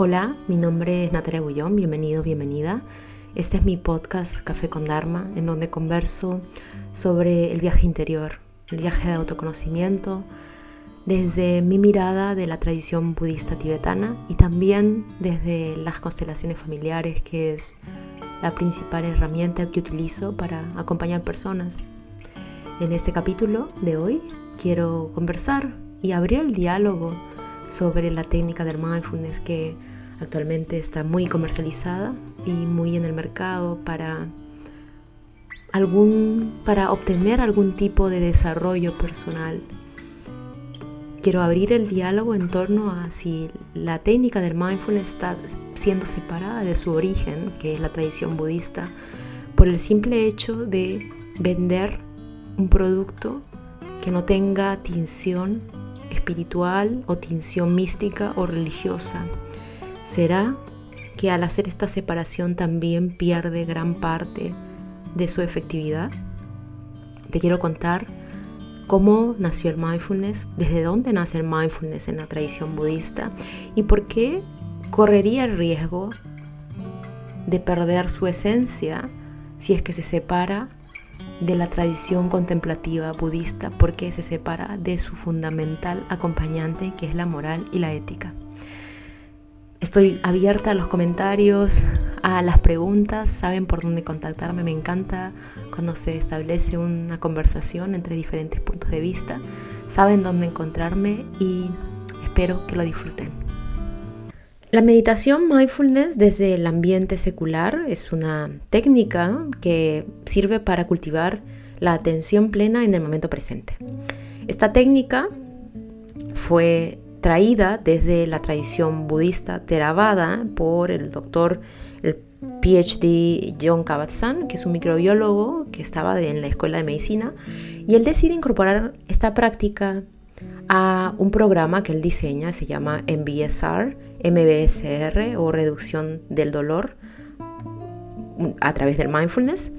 Hola, mi nombre es Natalia Bullón, bienvenido, bienvenida. Este es mi podcast Café con Dharma, en donde converso sobre el viaje interior, el viaje de autoconocimiento, desde mi mirada de la tradición budista tibetana y también desde las constelaciones familiares, que es la principal herramienta que utilizo para acompañar personas. En este capítulo de hoy quiero conversar y abrir el diálogo sobre la técnica del mindfulness que actualmente está muy comercializada y muy en el mercado para algún para obtener algún tipo de desarrollo personal. Quiero abrir el diálogo en torno a si la técnica del mindfulness está siendo separada de su origen, que es la tradición budista, por el simple hecho de vender un producto que no tenga tinción espiritual o tinción mística o religiosa. ¿Será que al hacer esta separación también pierde gran parte de su efectividad? Te quiero contar cómo nació el mindfulness, desde dónde nace el mindfulness en la tradición budista y por qué correría el riesgo de perder su esencia si es que se separa de la tradición contemplativa budista porque se separa de su fundamental acompañante que es la moral y la ética. Estoy abierta a los comentarios, a las preguntas, saben por dónde contactarme, me encanta cuando se establece una conversación entre diferentes puntos de vista, saben dónde encontrarme y espero que lo disfruten. La meditación mindfulness desde el ambiente secular es una técnica que sirve para cultivar la atención plena en el momento presente. Esta técnica fue traída desde la tradición budista Theravada por el doctor, el PhD John Kabat-Zinn, que es un microbiólogo que estaba en la escuela de medicina, y él decide incorporar esta práctica a un programa que él diseña, se llama MBSR, MBSR o reducción del dolor a través del mindfulness.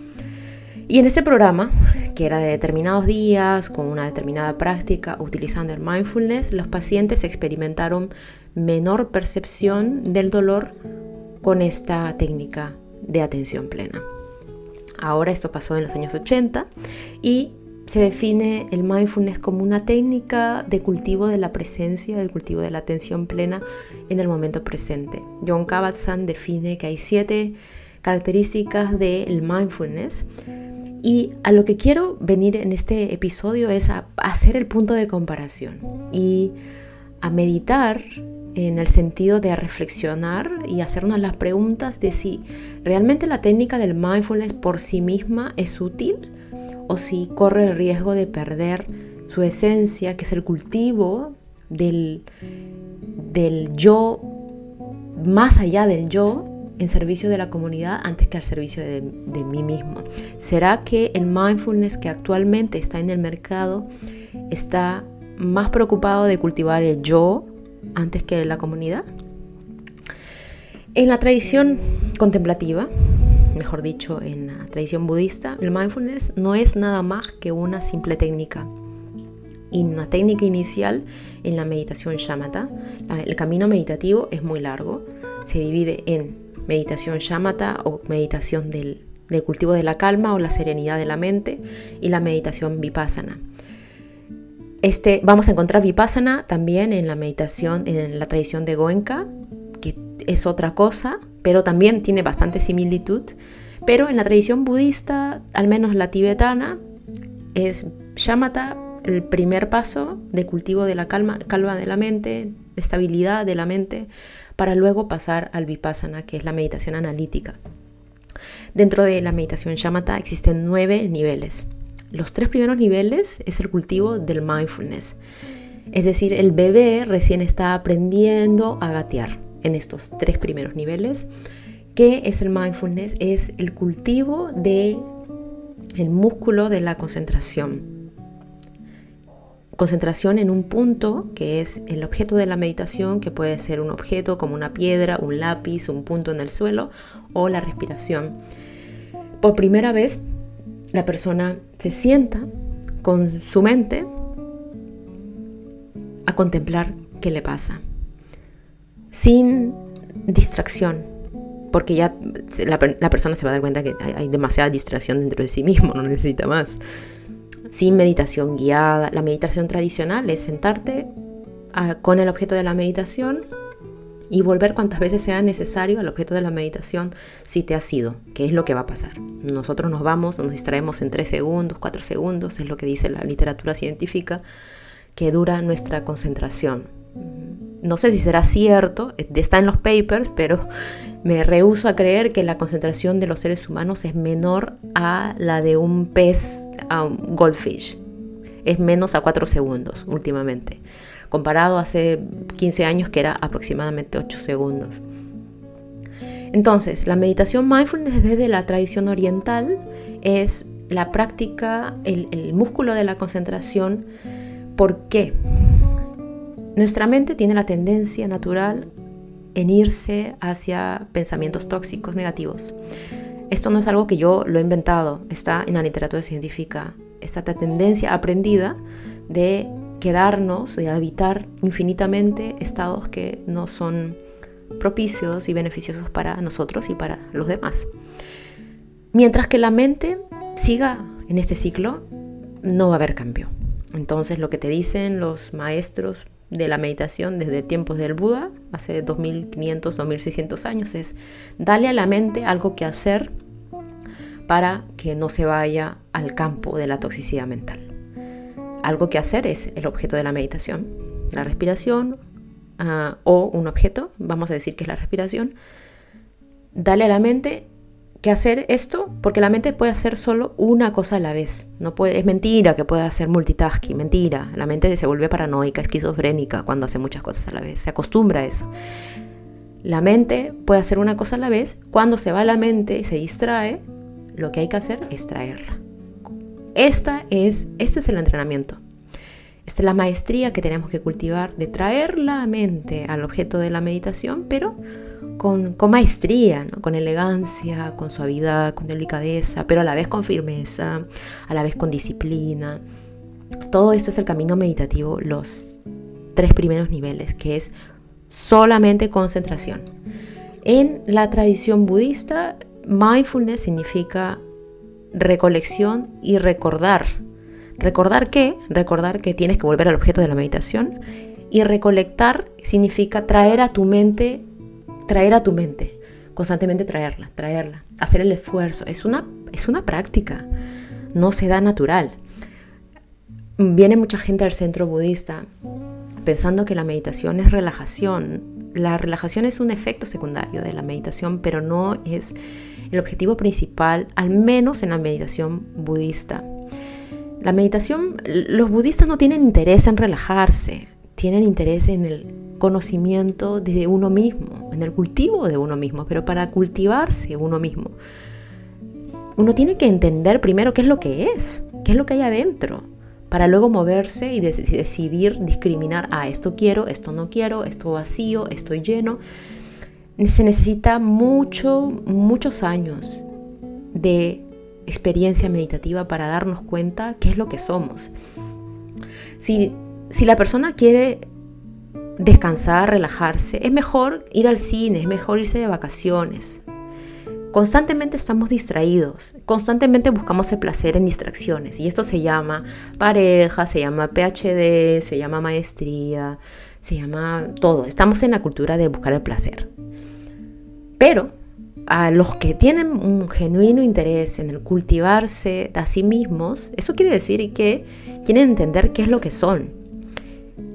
Y en ese programa, que era de determinados días, con una determinada práctica, utilizando el mindfulness, los pacientes experimentaron menor percepción del dolor con esta técnica de atención plena. Ahora esto pasó en los años 80 y se define el mindfulness como una técnica de cultivo de la presencia, del cultivo de la atención plena en el momento presente. John Kabat-Zinn define que hay siete características del mindfulness y a lo que quiero venir en este episodio es a hacer el punto de comparación y a meditar en el sentido de reflexionar y hacernos las preguntas de si realmente la técnica del mindfulness por sí misma es útil o si corre el riesgo de perder su esencia, que es el cultivo del, del yo, más allá del yo, en servicio de la comunidad antes que al servicio de, de, mí mismo. ¿Será que el mindfulness que actualmente está en el mercado está más preocupado de cultivar el yo antes que la comunidad? En la tradición contemplativa, mejor dicho, en la tradición budista, el mindfulness no es nada más que una simple técnica. Y una técnica inicial en la meditación shamatha. El camino meditativo es muy largo. Se divide en meditación shamatha o meditación del, del cultivo de la calma o la serenidad de la mente y la meditación vipassana. Este, vamos a encontrar vipassana también en la meditación, en la tradición de Goenka, que es otra cosa, pero también tiene bastante similitud. Pero en la tradición budista, al menos la tibetana, es shamatha el primer paso de cultivo de la calma, calma de la mente, de estabilidad de la mente, para luego pasar al vipassana, que es la meditación analítica. Dentro de la meditación shamatha existen nueve niveles. Los tres primeros niveles es el cultivo del mindfulness. Es decir, el bebé recién está aprendiendo a gatear en estos tres primeros niveles. ¿Qué es el mindfulness? Es el cultivo de el músculo de la concentración. Concentración en un punto que es el objeto de la meditación, que puede ser un objeto como una piedra, un lápiz, un punto en el suelo o la respiración. Por primera vez, la persona se sienta con su mente a contemplar qué le pasa sin distracción, porque ya la, persona se va a dar cuenta que hay, demasiada distracción dentro de sí mismo, no necesita más. Sin meditación guiada, la meditación tradicional es sentarte ah, con el objeto de la meditación y volver cuantas veces sea necesario al objeto de la meditación si te has ido, que es lo que va a pasar. Nosotros nos vamos, nos distraemos en 3 segundos, 4 segundos, es lo que dice la literatura científica, que dura nuestra concentración. No sé si será cierto, está en los papers, pero me rehuso a creer que la concentración de los seres humanos es menor a la de un pez, a un goldfish. Es menos a 4 segundos últimamente comparado hace 15 años que era aproximadamente 8 segundos. Entonces, la meditación mindfulness desde la tradición oriental es la práctica, el, músculo de la concentración. ¿Por qué? Nuestra mente tiene la tendencia natural en irse hacia pensamientos tóxicos negativos. Esto no es algo que yo lo he inventado, está en la literatura científica. Esta tendencia aprendida de quedarnos y habitar infinitamente estados que no son propicios y beneficiosos para nosotros y para los demás. Mientras que la mente siga en este ciclo, no va a haber cambio. Entonces lo que te dicen los maestros de la meditación desde tiempos del Buda, hace 2500, 2600 años, es dale a la mente algo que hacer para que no se vaya al campo de la toxicidad mental algo que hacer es el objeto de la meditación. La respiración ah, o un objeto, vamos a decir que es la respiración. Dale a la mente que hacer esto porque la mente puede hacer solo una cosa a la vez. No puede, es mentira que pueda hacer multitasking, mentira. La mente se vuelve paranoica, esquizofrénica cuando hace muchas cosas a la vez. Se acostumbra a eso. La mente puede hacer una cosa a la vez. Cuando se va la mente y se distrae, lo que hay que hacer es traerla. Esta es, este es el entrenamiento. Esta es la maestría que tenemos que cultivar de traer la mente al objeto de la meditación, pero con, maestría, con elegancia, con suavidad, con delicadeza, pero a la vez con firmeza, a la vez con disciplina. Todo esto es el camino meditativo, los tres primeros niveles, que es solamente concentración. En la tradición budista, mindfulness significa recolección y recordar. ¿Recordar qué? Recordar que tienes que volver al objeto de la meditación. Y recolectar significa traer a tu mente, traer a tu mente, constantemente traerla, traerla, hacer el esfuerzo. Es una, es una práctica, no se da natural. Viene mucha gente al centro budista pensando que la meditación es relajación. La relajación es un efecto secundario de la meditación, pero no es el objetivo principal, al menos en la meditación budista. La meditación, los budistas no tienen interés en relajarse, tienen interés en el conocimiento de uno mismo, en el cultivo de uno mismo, pero para cultivarse uno mismo, uno tiene que entender primero qué es lo que es, qué es lo que hay adentro, para luego moverse y decidir discriminar, ah, esto quiero, esto no quiero, esto vacío, esto lleno se necesita mucho, muchos años de experiencia meditativa para darnos cuenta qué es lo que somos. Si, si la persona quiere descansar, relajarse, es mejor ir al cine, es mejor irse de vacaciones. Constantemente estamos distraídos, constantemente buscamos el placer en distracciones y esto se llama pareja, se llama PhD, se llama maestría, se llama todo. Estamos en la cultura de buscar el placer. Pero a los que tienen un genuino interés en el cultivarse a sí mismos, eso quiere decir que quieren entender qué es lo que son.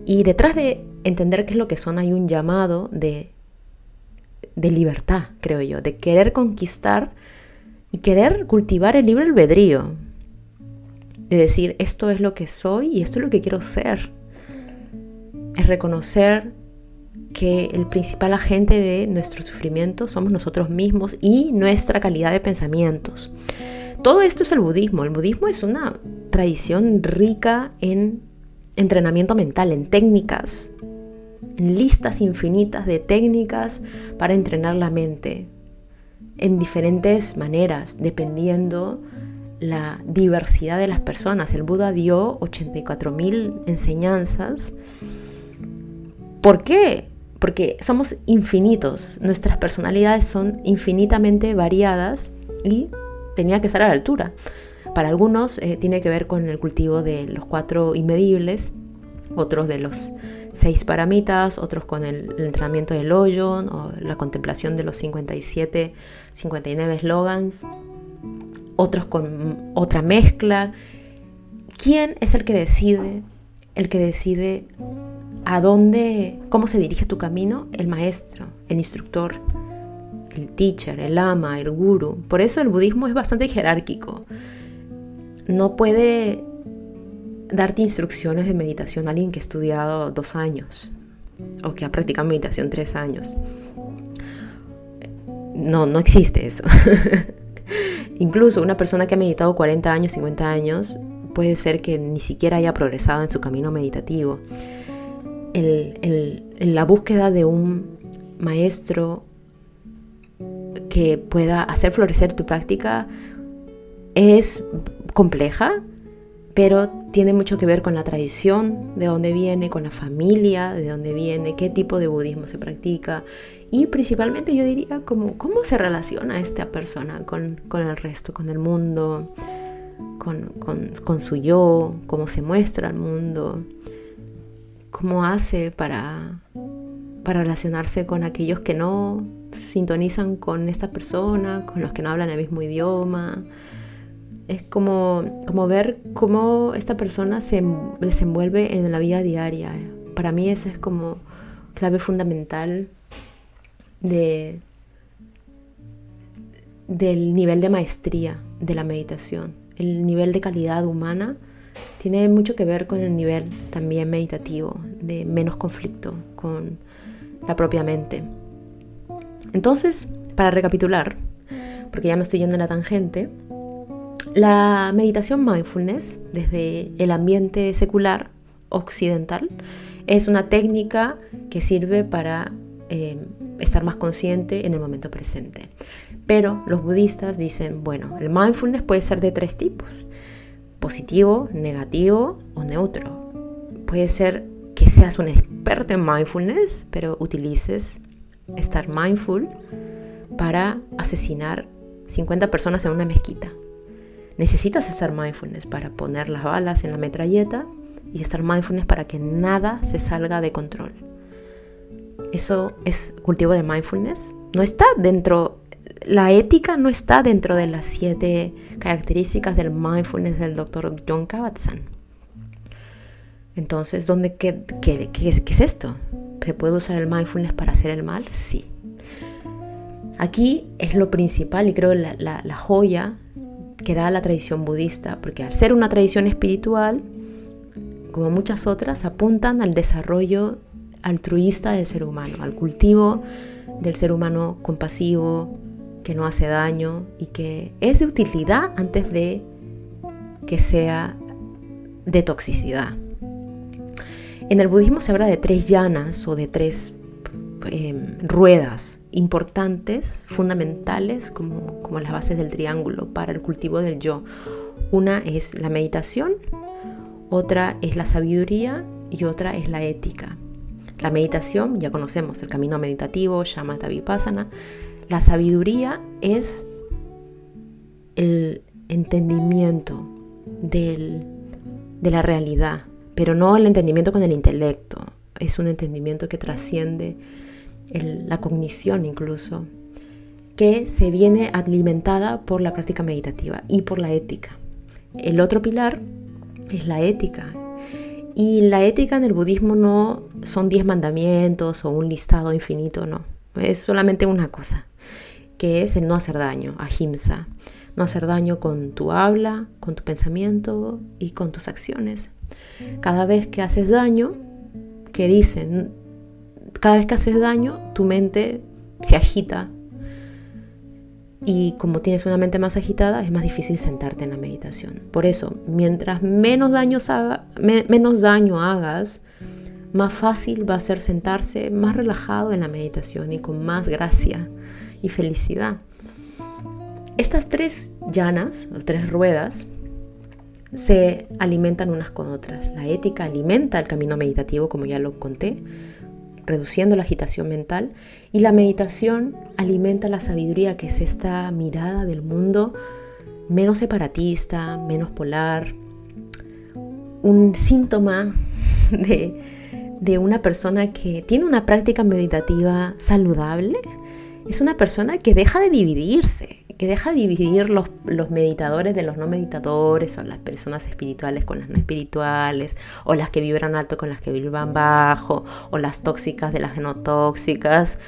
Y detrás de entender qué es lo que son hay un llamado de, de libertad, creo yo, de querer conquistar y querer cultivar el libre albedrío. De decir, esto es lo que soy y esto es lo que quiero ser. Es reconocer que el principal agente de nuestro sufrimiento somos nosotros mismos y nuestra calidad de pensamientos. Todo esto es el budismo. El budismo es una tradición rica en entrenamiento mental, en técnicas, listas infinitas de técnicas para entrenar la mente en diferentes maneras, dependiendo la diversidad de las personas. El Buda dio 84.000 enseñanzas. ¿Por qué? porque somos infinitos, nuestras personalidades son infinitamente variadas y tenía que estar a la altura. Para algunos eh, tiene que ver con el cultivo de los cuatro inmedibles, otros de los seis paramitas, otros con el, entrenamiento del hoyo la contemplación de los 57, 59 slogans, otros con otra mezcla. ¿Quién es el que decide? El que decide a dónde, cómo se dirige tu camino, el maestro, el instructor, el teacher, el ama, el guru. Por eso el budismo es bastante jerárquico. No puede darte instrucciones de meditación a alguien que ha estudiado dos años o que ha practicado meditación tres años. No, no existe eso. Incluso una persona que ha meditado 40 años, 50 años, puede ser que ni siquiera haya progresado en su camino meditativo. la búsqueda de un maestro que pueda hacer florecer tu práctica es compleja, pero tiene mucho que ver con la tradición, de dónde viene, con la familia, de dónde viene, qué tipo de budismo se practica. Y principalmente yo diría como, cómo se relaciona esta persona con, el resto, con el mundo, con, su yo, cómo se muestra al mundo, cómo hace para, para relacionarse con aquellos que no sintonizan con esta persona, con los que no hablan el mismo idioma es como, como ver cómo esta persona se desenvuelve en la vida diaria. Para mí esa es como clave fundamental de, del nivel de maestría de la meditación. El nivel de calidad humana tiene mucho que ver con el nivel también meditativo, de menos conflicto con la propia mente. Entonces, para recapitular, porque ya me estoy yendo en la tangente, la meditación mindfulness, desde el ambiente secular occidental, es una técnica que sirve para eh, estar más consciente en el momento presente. Pero los budistas dicen, bueno, el mindfulness puede ser de tres tipos, positivo, negativo o neutro. Puede ser que seas un experto en mindfulness, pero utilices estar mindful para asesinar 50 personas en una mezquita Necesitas estar mindfulness para poner las balas en la metralleta y estar mindfulness para que nada se salga de control. Eso es cultivo de mindfulness. No está dentro, la ética no está dentro de las siete características del mindfulness del doctor John Kabat-Zinn. Entonces, ¿dónde, qué, qué, es esto? ¿Se puede usar el mindfulness para hacer el mal? Sí. Aquí es lo principal y creo la, la joya que da la tradición budista, porque al ser una tradición espiritual, como muchas otras, apuntan al desarrollo altruista del ser humano, al cultivo del ser humano compasivo, que no hace daño y que es de utilidad antes de que sea de toxicidad. En el budismo se habla de tres llanas o de tres Em, ruedas importantes, fundamentales, como, como las bases del triángulo para el cultivo del yo. Una es la meditación, otra es la sabiduría y otra es la ética. La meditación, ya conocemos el camino meditativo, Shamatha Vipassana. La sabiduría es el entendimiento de la realidad, pero no el entendimiento con el intelecto. Es un entendimiento que trasciende la cognición incluso, que se viene alimentada por la práctica meditativa y por la ética. El otro pilar es la ética. Y la ética en el budismo no son diez mandamientos o un listado infinito, no. Es solamente una cosa, que es el no hacer daño, ahimsa. No hacer daño con tu habla, con tu pensamiento y con tus acciones. Cada vez que haces daño, que dicen, cada vez que haces daño, tu mente se agita. Y como tienes una mente más agitada, es más difícil sentarte en la meditación. Por eso, mientras menos, haga, menos daño hagas, más fácil va a ser sentarse más relajado en la meditación y con más gracia y felicidad. Estas tres llanas, o tres ruedas, se alimentan unas con otras. La ética alimenta el camino meditativo, como ya lo conté, reduciendo la agitación mental y la meditación alimenta la sabiduría que es esta mirada del mundo menos separatista, menos polar, un síntoma de, de una persona que tiene una práctica meditativa saludable. Es una persona que deja de dividirse, que deja de dividir los, los, meditadores de los no meditadores, o las personas espirituales con las no espirituales, o las que vibran alto con las que vibran bajo, o las tóxicas de las no tóxicas.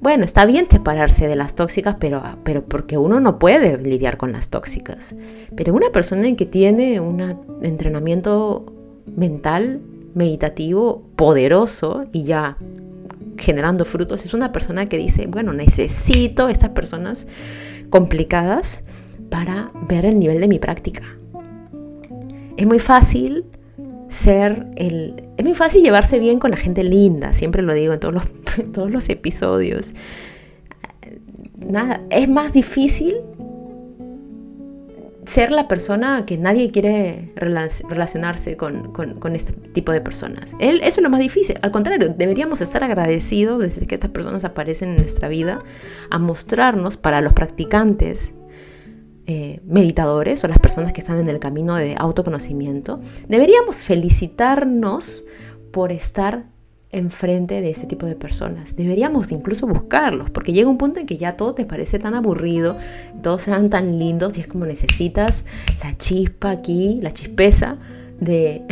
Bueno, está bien separarse de las tóxicas, pero, pero porque uno no puede lidiar con las tóxicas. Pero una persona que tiene un entrenamiento mental, meditativo, poderoso y ya generando frutos, es una persona que dice, bueno, necesito estas personas complicadas para ver el nivel de mi práctica. Es muy fácil ser el... Es muy fácil llevarse bien con la gente linda, siempre lo digo en todos los, todos los episodios. Nada, es más difícil ser la persona que nadie quiere relacionarse con, este tipo de personas. eso es lo más difícil. Al contrario, deberíamos estar agradecidos desde que estas personas aparecen en nuestra vida a mostrarnos para los practicantes eh, meditadores o las personas que están en el camino de autoconocimiento. Deberíamos felicitarnos por estar enfrente de ese tipo de personas. Deberíamos incluso buscarlos, porque llega un punto en que ya todo te parece tan aburrido, todos sean tan lindos y es como necesitas la chispa aquí, la chispeza de,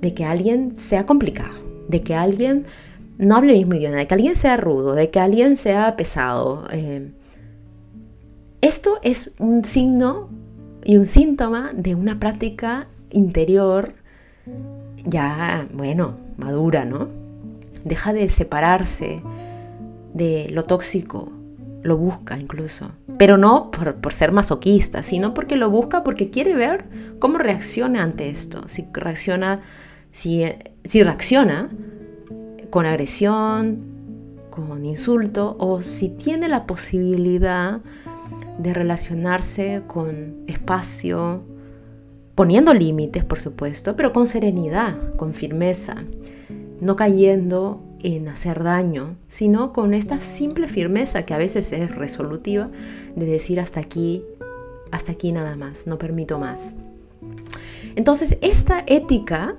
que alguien sea complicado, de que alguien no hable el mismo de que alguien sea rudo, de que alguien sea pesado. Eh, esto es un signo y un síntoma de una práctica interior ya, bueno, madura, ¿no? Deja de separarse de lo tóxico, lo busca incluso. Pero no por, ser masoquista, sino porque lo busca porque quiere ver cómo reacciona ante esto. Si reacciona, si, si reacciona con agresión, con insulto, o si tiene la posibilidad de relacionarse con espacio, poniendo límites, por supuesto, pero con serenidad, con firmeza, no cayendo en hacer daño, sino con esta simple firmeza que a veces es resolutiva de decir hasta aquí, hasta aquí nada más, no permito más. Entonces, esta ética,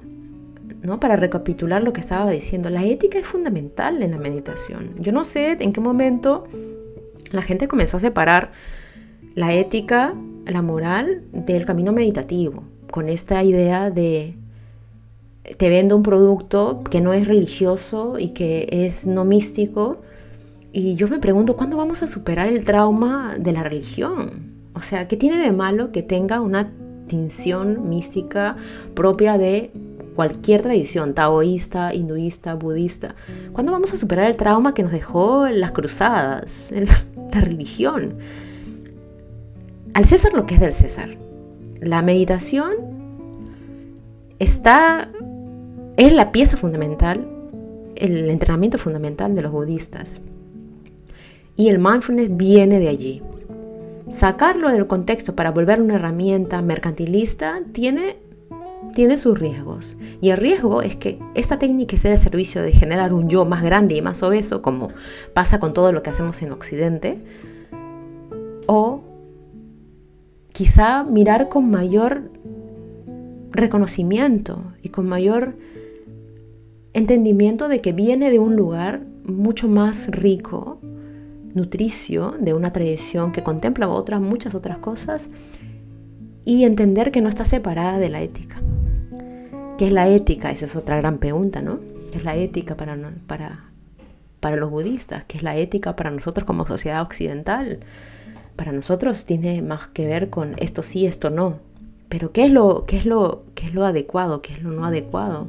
¿no? para recapitular lo que estaba diciendo, la ética es fundamental en la meditación. Yo no sé en qué momento la gente comenzó a separar la ética, la moral del camino meditativo con esta idea de te vendo un producto que no es religioso y que es no místico. Y yo me pregunto, ¿cuándo vamos a superar el trauma de la religión? O sea, ¿qué tiene de malo que tenga una tinción mística propia de cualquier tradición, taoísta, hinduista, budista? ¿Cuándo vamos a superar el trauma que nos dejó las cruzadas, la religión? Al César lo que es del César. La meditación está, es la pieza fundamental, el entrenamiento fundamental de los budistas. Y el mindfulness viene de allí. Sacarlo del contexto para volver una herramienta mercantilista tiene, tiene sus riesgos. Y el riesgo es que esta técnica sea de servicio de generar un yo más grande y más obeso, como pasa con todo lo que hacemos en Occidente, o quizá mirar con mayor reconocimiento y con mayor entendimiento de que viene de un lugar mucho más rico, nutricio, de una tradición que contempla otras, muchas otras cosas, y entender que no está separada de la ética. ¿Qué es la ética? Esa es otra gran pregunta, ¿no? ¿Qué es la ética para, para, para los budistas? ¿Qué es la ética para nosotros como sociedad occidental? Para nosotros tiene más que ver con esto sí, esto no. Pero ¿qué es lo, qué es lo, qué es lo adecuado? ¿Qué es lo no adecuado?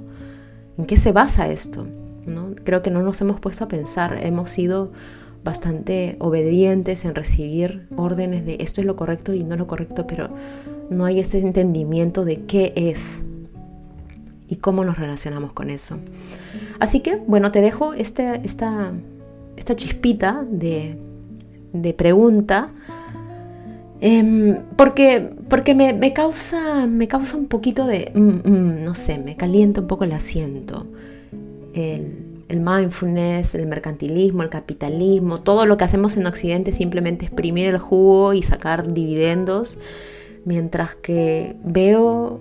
¿En qué se basa esto? ¿No? Creo que no nos hemos puesto a pensar. Hemos sido bastante obedientes en recibir órdenes de esto es lo correcto y no lo correcto, pero no hay ese entendimiento de qué es y cómo nos relacionamos con eso. Así que, bueno, te dejo este, esta, esta chispita de, de pregunta, em, porque, porque me, causa, me causa un poquito de, mm, mm, no sé, me calienta un poco el asiento, el, el mindfulness, el mercantilismo, el capitalismo, todo lo que hacemos en Occidente simplemente exprimir el jugo y sacar dividendos, mientras que veo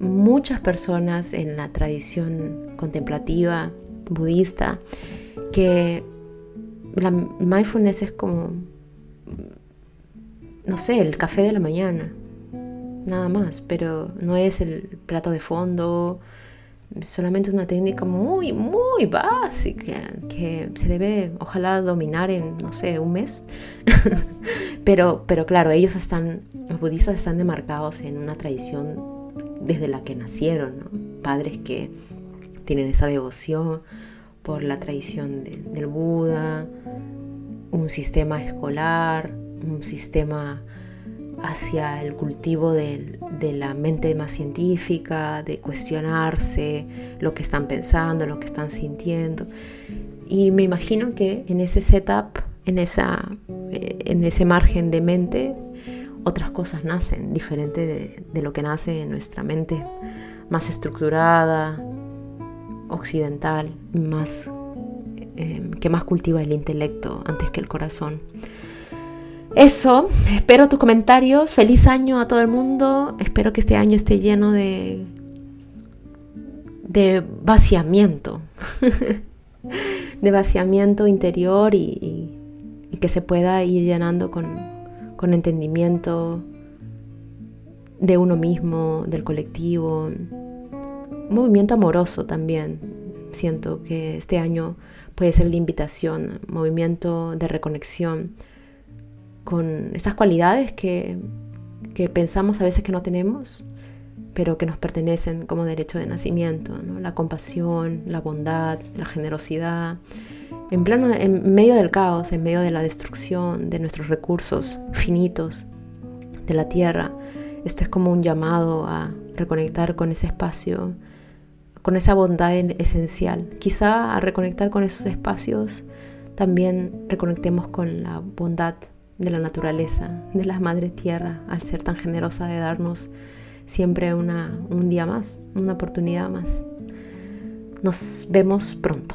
muchas personas en la tradición contemplativa budista que la mindfulness es como, no sé, el café de la mañana, nada más, pero no es el plato de fondo, solamente una técnica muy, muy básica que se debe, ojalá, dominar en, no sé, un mes. pero, pero claro, ellos están, los budistas están demarcados en una tradición desde la que nacieron, padres que tienen esa devoción por la tradición del Buda, un sistema escolar, un sistema hacia el cultivo de, la mente más científica, de cuestionarse lo que están pensando, lo que están sintiendo. Y me imagino que en ese setup, en, eh, ese margen de mente, otras cosas nacen, diferente de, lo que nace en nuestra mente más estructurada, occidental, más, eh, que más cultiva el intelecto antes que el corazón. Eso, espero tus comentarios. Feliz año a todo el mundo. Espero que este año esté lleno de, de vaciamiento, de vaciamiento interior y, que se pueda ir llenando con, con entendimiento de uno mismo, del colectivo. Un movimiento amoroso también. Siento que este año puede ser la invitación, movimiento de reconexión con esas cualidades que, pensamos a veces que no tenemos, pero que nos pertenecen como derecho de nacimiento, la compasión, la bondad, la generosidad, en, plano, en medio del caos, en medio de la destrucción de nuestros recursos finitos de la tierra. Esto es como un llamado a reconectar con ese espacio, con esa bondad esencial. Quizá a reconectar con esos espacios también reconectemos con la bondad de la naturaleza, de la madre tierra, al ser tan generosa de darnos siempre una, un día más, una oportunidad más. Nos vemos pronto.